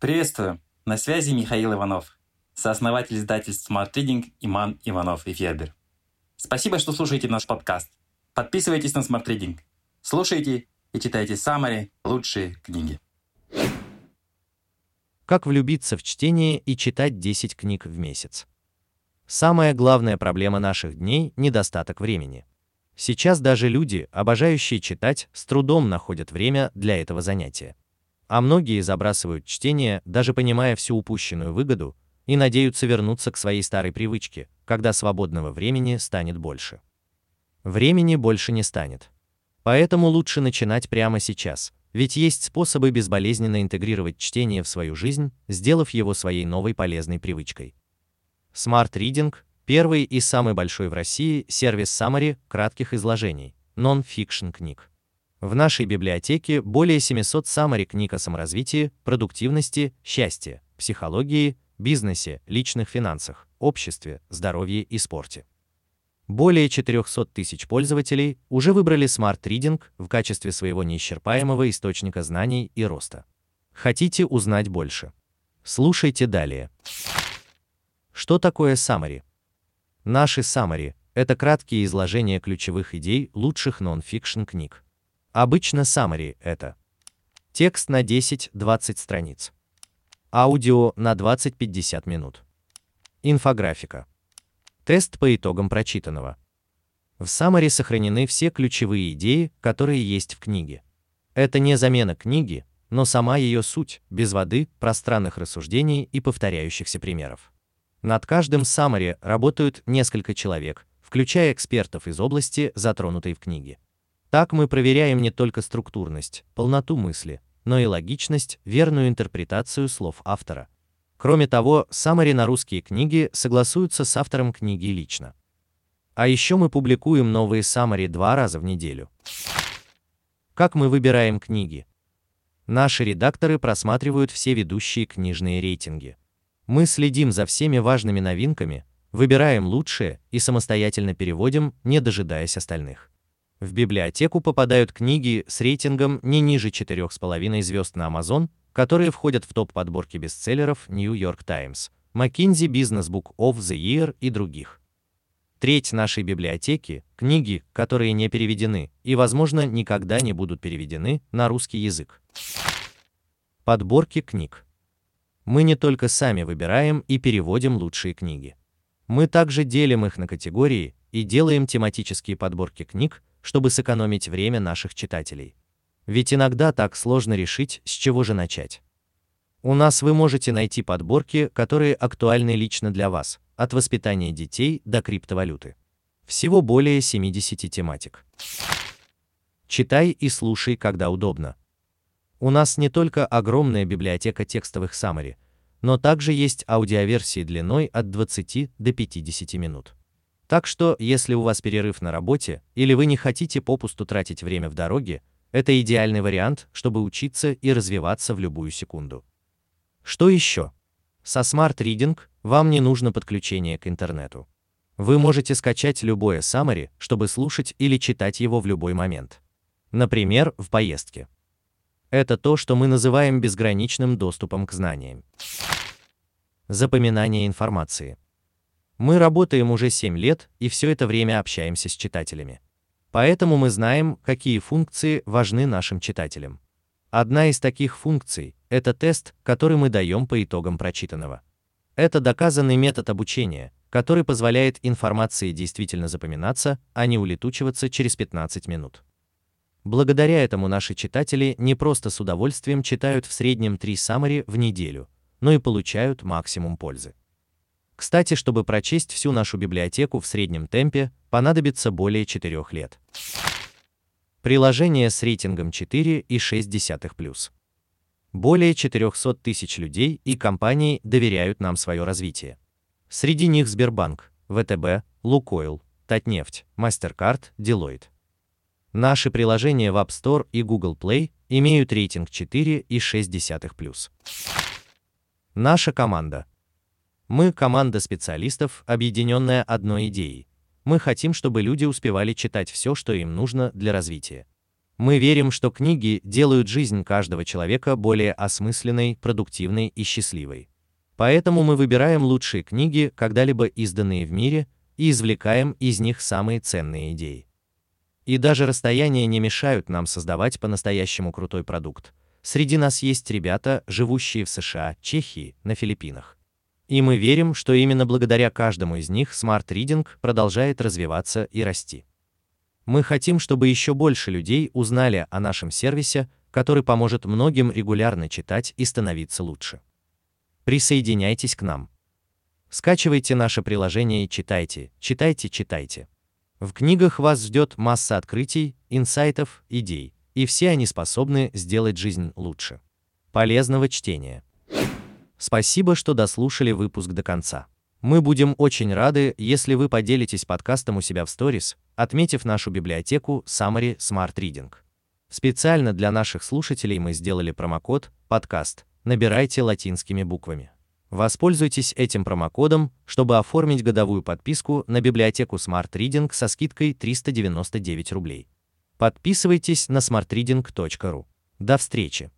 Приветствую! На связи Михаил Иванов, сооснователь издательств Smart Reading Иман Иванов и Федер. Спасибо, что слушаете наш подкаст. Подписывайтесь на Smart Reading. Слушайте и читайте самые лучшие книги. Как влюбиться в чтение и читать 10 книг в месяц? Самая главная проблема наших дней – недостаток времени. Сейчас даже люди, обожающие читать, с трудом находят время для этого занятия. А многие забрасывают чтение, даже понимая всю упущенную выгоду, и надеются вернуться к своей старой привычке, когда свободного времени станет больше. Времени больше не станет. Поэтому лучше начинать прямо сейчас, ведь есть способы безболезненно интегрировать чтение в свою жизнь, сделав его своей новой полезной привычкой. Smart Reading – первый и самый большой в России сервис summary кратких изложений, нон-фикшн книг. В нашей библиотеке более 700 summary книг о саморазвитии, продуктивности, счастье, психологии, бизнесе, личных финансах, обществе, здоровье и спорте. Более 400 тысяч пользователей уже выбрали Smart Reading в качестве своего неисчерпаемого источника знаний и роста. Хотите узнать больше? Слушайте далее. Что такое summary? Наши summary – это краткие изложения ключевых идей лучших нон-фикшн книг. Обычно summary – это текст на 10-20 страниц, аудио на 20-50 минут, инфографика, тест по итогам прочитанного. В summary сохранены все ключевые идеи, которые есть в книге. Это не замена книги, но сама ее суть, без воды, пространных рассуждений и повторяющихся примеров. Над каждым summary работают несколько человек, включая экспертов из области, затронутой в книге. Так мы проверяем не только структурность, полноту мысли, но и логичность, верную интерпретацию слов автора. Кроме того, summary на русские книги согласуются с автором книги лично. А еще мы публикуем новые summary два раза в неделю. Как мы выбираем книги? Наши редакторы просматривают все ведущие книжные рейтинги. Мы следим за всеми важными новинками, выбираем лучшие и самостоятельно переводим, не дожидаясь остальных. В библиотеку попадают книги с рейтингом не ниже 4,5 звезд на Amazon, которые входят в топ подборки бестселлеров New York Times, McKinsey Business Book of the Year и других. Треть нашей библиотеки – книги, которые не переведены и, возможно, никогда не будут переведены на русский язык. Подборки книг. Мы не только сами выбираем и переводим лучшие книги. Мы также делим их на категории и делаем тематические подборки книг, чтобы сэкономить время наших читателей. Ведь иногда так сложно решить, с чего же начать. У нас вы можете найти подборки, которые актуальны лично для вас, от воспитания детей до криптовалюты. Всего более 70 тематик. Читай и слушай, когда удобно. У нас не только огромная библиотека текстовых summary, но также есть аудиоверсии длиной от 20 до 50 минут. Так что, если у вас перерыв на работе или вы не хотите попусту тратить время в дороге, это идеальный вариант, чтобы учиться и развиваться в любую секунду. Что еще? Со Smart Reading вам не нужно подключение к интернету. Вы можете скачать любое summary, чтобы слушать или читать его в любой момент. Например, в поездке. Это то, что мы называем безграничным доступом к знаниям. Запоминание информации. Мы работаем уже 7 лет и все это время общаемся с читателями. Поэтому мы знаем, какие функции важны нашим читателям. Одна из таких функций – это тест, который мы даем по итогам прочитанного. Это доказанный метод обучения, который позволяет информации действительно запоминаться, а не улетучиваться через 15 минут. Благодаря этому наши читатели не просто с удовольствием читают в среднем 3 summary в неделю, но и получают максимум пользы. Кстати, чтобы прочесть всю нашу библиотеку в среднем темпе, понадобится более 4 лет. Приложение с рейтингом 4,6+. Более 400 тысяч людей и компаний доверяют нам свое развитие. Среди них Сбербанк, ВТБ, Лукойл, Татнефть, MasterCard, Deloitte. Наши приложения в App Store и Google Play имеют рейтинг 4,6+. Наша команда. Мы команда специалистов, объединенная одной идеей. Мы хотим, чтобы люди успевали читать все, что им нужно для развития. Мы верим, что книги делают жизнь каждого человека более осмысленной, продуктивной и счастливой. Поэтому мы выбираем лучшие книги, когда-либо изданные в мире, и извлекаем из них самые ценные идеи. И даже расстояния не мешают нам создавать по-настоящему крутой продукт. Среди нас есть ребята, живущие в США, Чехии, на Филиппинах. И мы верим, что именно благодаря каждому из них Smart Reading продолжает развиваться и расти. Мы хотим, чтобы еще больше людей узнали о нашем сервисе, который поможет многим регулярно читать и становиться лучше. Присоединяйтесь к нам. Скачивайте наше приложение и читайте, читайте, читайте. В книгах вас ждет масса открытий, инсайтов, идей, и все они способны сделать жизнь лучше. Полезного чтения! Спасибо, что дослушали выпуск до конца. Мы будем очень рады, если вы поделитесь подкастом у себя в сторис, отметив нашу библиотеку Summary Smart Reading. Специально для наших слушателей мы сделали промокод «Подкаст». Набирайте латинскими буквами. Воспользуйтесь этим промокодом, чтобы оформить годовую подписку на библиотеку Smart Reading со скидкой 399 рублей. Подписывайтесь на smartreading.ru. До встречи!